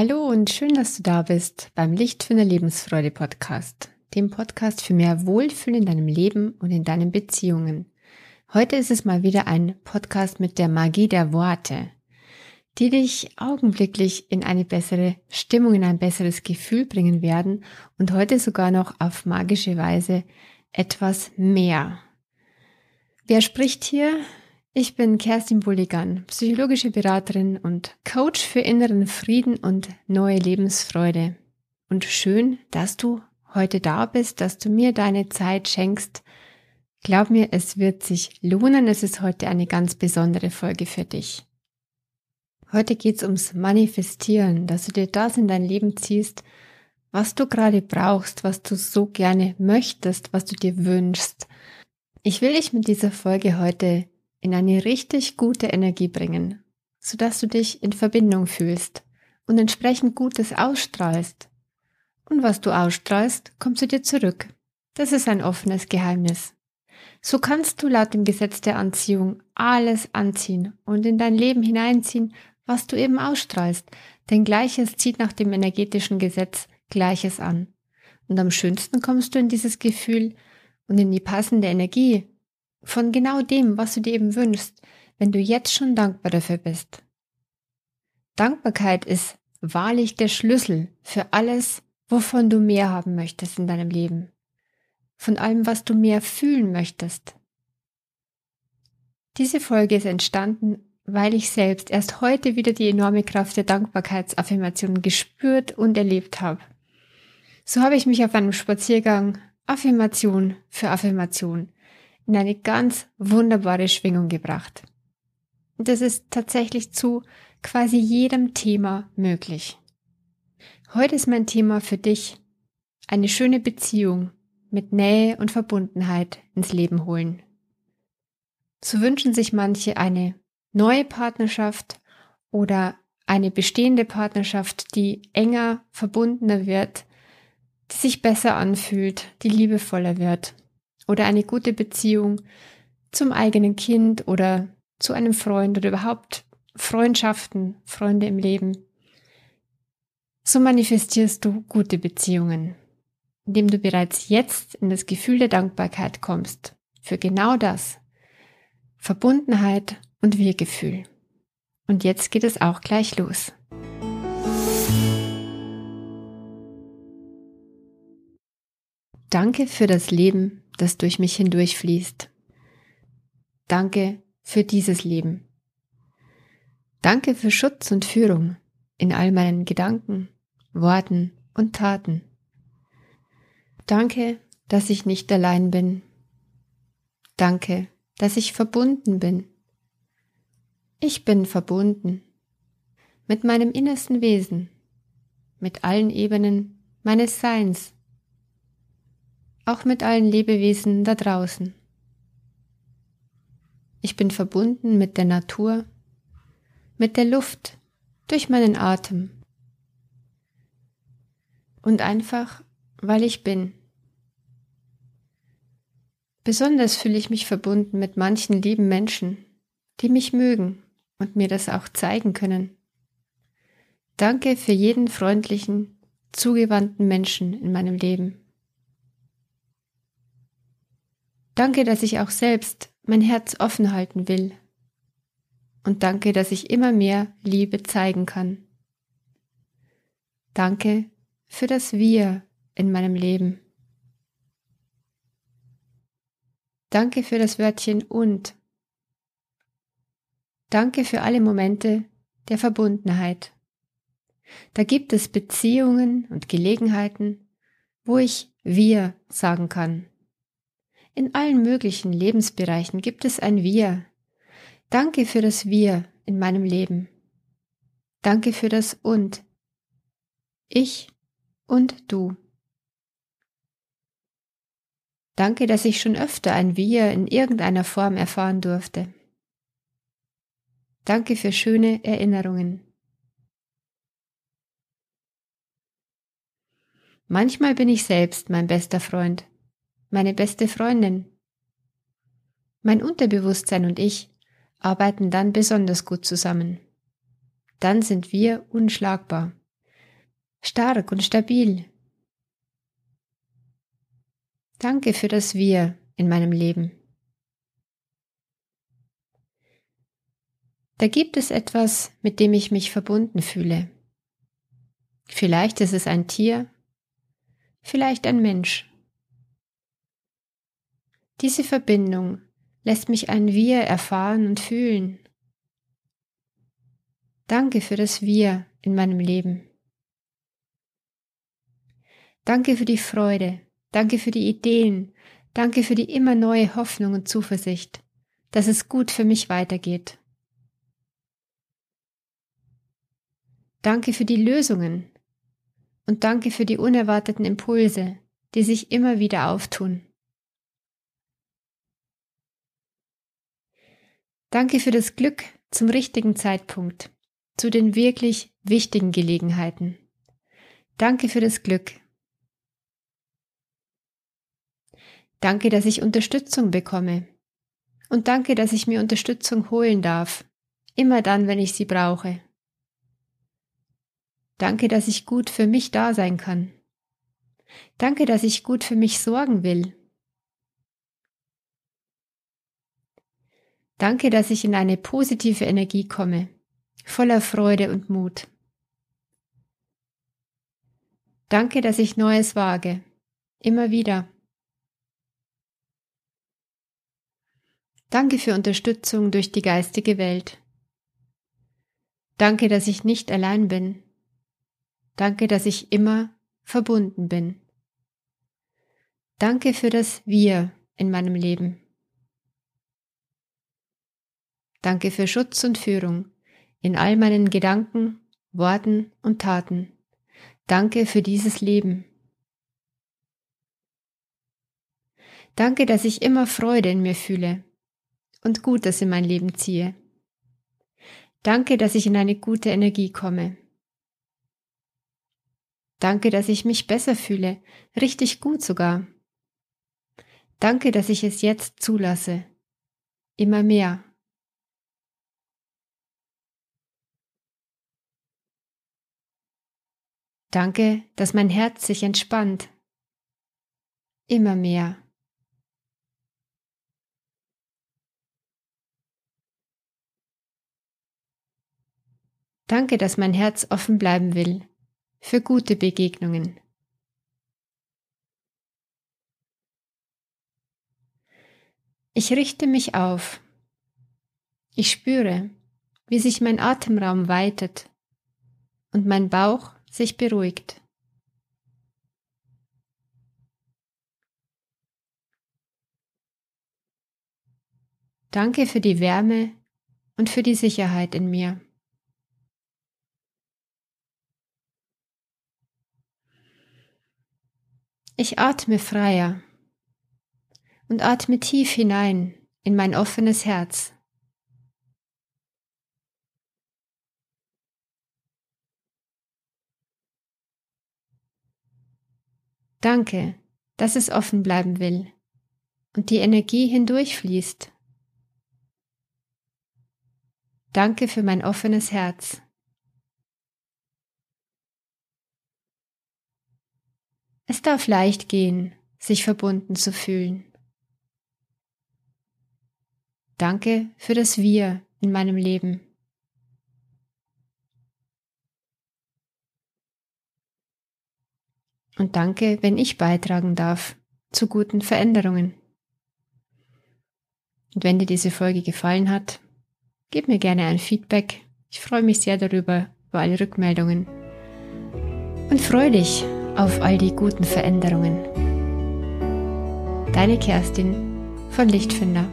Hallo und schön, dass du da bist beim Licht für eine Lebensfreude Podcast, dem Podcast für mehr Wohlfühlen in deinem Leben und in deinen Beziehungen. Heute ist es mal wieder ein Podcast mit der Magie der Worte, die dich augenblicklich in eine bessere Stimmung, in ein besseres Gefühl bringen werden und heute sogar noch auf magische Weise etwas mehr. Wer spricht hier? Ich bin Kerstin Bulligan, psychologische Beraterin und Coach für inneren Frieden und neue Lebensfreude. Und schön, dass du heute da bist, dass du mir deine Zeit schenkst. Glaub mir, es wird sich lohnen. Es ist heute eine ganz besondere Folge für dich. Heute geht's ums Manifestieren, dass du dir das in dein Leben ziehst, was du gerade brauchst, was du so gerne möchtest, was du dir wünschst. Ich will dich mit dieser Folge heute in eine richtig gute Energie bringen, sodass du dich in Verbindung fühlst und entsprechend Gutes ausstrahlst. Und was du ausstrahlst, kommt zu dir zurück. Das ist ein offenes Geheimnis. So kannst du laut dem Gesetz der Anziehung alles anziehen und in dein Leben hineinziehen, was du eben ausstrahlst, denn Gleiches zieht nach dem energetischen Gesetz Gleiches an. Und am schönsten kommst du in dieses Gefühl und in die passende Energie, von genau dem, was du dir eben wünschst, wenn du jetzt schon dankbar dafür bist. Dankbarkeit ist wahrlich der Schlüssel für alles, wovon du mehr haben möchtest in deinem Leben. Von allem, was du mehr fühlen möchtest. Diese Folge ist entstanden, weil ich selbst erst heute wieder die enorme Kraft der Dankbarkeitsaffirmation gespürt und erlebt habe. So habe ich mich auf einem Spaziergang Affirmation für Affirmation in eine ganz wunderbare Schwingung gebracht. Das ist tatsächlich zu quasi jedem Thema möglich. Heute ist mein Thema für dich eine schöne Beziehung mit Nähe und Verbundenheit ins Leben holen. So wünschen sich manche eine neue Partnerschaft oder eine bestehende Partnerschaft, die enger, verbundener wird, die sich besser anfühlt, die liebevoller wird oder eine gute Beziehung zum eigenen Kind oder zu einem Freund oder überhaupt Freundschaften, Freunde im Leben. So manifestierst du gute Beziehungen, indem du bereits jetzt in das Gefühl der Dankbarkeit kommst für genau das, Verbundenheit und Wir-Gefühl. Und jetzt geht es auch gleich los. Danke für das Leben, das durch mich hindurch fließt. Danke für dieses Leben. Danke für Schutz und Führung in all meinen Gedanken, Worten und Taten. Danke, dass ich nicht allein bin. Danke, dass ich verbunden bin. Ich bin verbunden mit meinem innersten Wesen, mit allen Ebenen meines Seins auch mit allen Lebewesen da draußen. Ich bin verbunden mit der Natur, mit der Luft, durch meinen Atem. Und einfach, weil ich bin. Besonders fühle ich mich verbunden mit manchen lieben Menschen, die mich mögen und mir das auch zeigen können. Danke für jeden freundlichen, zugewandten Menschen in meinem Leben. Danke, dass ich auch selbst mein Herz offen halten will. Und danke, dass ich immer mehr Liebe zeigen kann. Danke für das Wir in meinem Leben. Danke für das Wörtchen und. Danke für alle Momente der Verbundenheit. Da gibt es Beziehungen und Gelegenheiten, wo ich wir sagen kann. In allen möglichen Lebensbereichen gibt es ein Wir. Danke für das Wir in meinem Leben. Danke für das Und. Ich und du. Danke, dass ich schon öfter ein Wir in irgendeiner Form erfahren durfte. Danke für schöne Erinnerungen. Manchmal bin ich selbst mein bester Freund meine beste Freundin. Mein Unterbewusstsein und ich arbeiten dann besonders gut zusammen. Dann sind wir unschlagbar. stark und stabil. Danke für das Wir in meinem Leben. Da gibt es etwas, mit dem ich mich verbunden fühle. Vielleicht ist es ein Tier, vielleicht ein Mensch. Diese Verbindung lässt mich ein Wir erfahren und fühlen. Danke für das Wir in meinem Leben. Danke für die Freude, danke für die Ideen, danke für die immer neue Hoffnung und Zuversicht, dass es gut für mich weitergeht. Danke für die Lösungen und danke für die unerwarteten Impulse, die sich immer wieder auftun. Danke für das Glück zum richtigen Zeitpunkt, zu den wirklich wichtigen Gelegenheiten. Danke für das Glück. Danke, dass ich Unterstützung bekomme. Und danke, dass ich mir Unterstützung holen darf, immer dann, wenn ich sie brauche. Danke, dass ich gut für mich da sein kann. Danke, dass ich gut für mich sorgen will. Danke, dass ich in eine positive Energie komme, voller Freude und Mut. Danke, dass ich Neues wage, immer wieder. Danke für Unterstützung durch die geistige Welt. Danke, dass ich nicht allein bin. Danke, dass ich immer verbunden bin. Danke für das Wir in meinem Leben. Danke für Schutz und Führung in all meinen Gedanken, Worten und Taten. Danke für dieses Leben. Danke, dass ich immer Freude in mir fühle und Gutes in mein Leben ziehe. Danke, dass ich in eine gute Energie komme. Danke, dass ich mich besser fühle, richtig gut sogar. Danke, dass ich es jetzt zulasse. Immer mehr. Danke, dass mein Herz sich entspannt. Immer mehr. Danke, dass mein Herz offen bleiben will für gute Begegnungen. Ich richte mich auf. Ich spüre, wie sich mein Atemraum weitet und mein Bauch sich beruhigt. Danke für die Wärme und für die Sicherheit in mir. Ich atme freier und atme tief hinein in mein offenes Herz. Danke, dass es offen bleiben will und die Energie hindurchfließt. Danke für mein offenes Herz. Es darf leicht gehen, sich verbunden zu fühlen. Danke für das Wir in meinem Leben. Und danke, wenn ich beitragen darf zu guten Veränderungen. Und wenn dir diese Folge gefallen hat, gib mir gerne ein Feedback. Ich freue mich sehr darüber, über alle Rückmeldungen. Und freue dich auf all die guten Veränderungen. Deine Kerstin von Lichtfinder.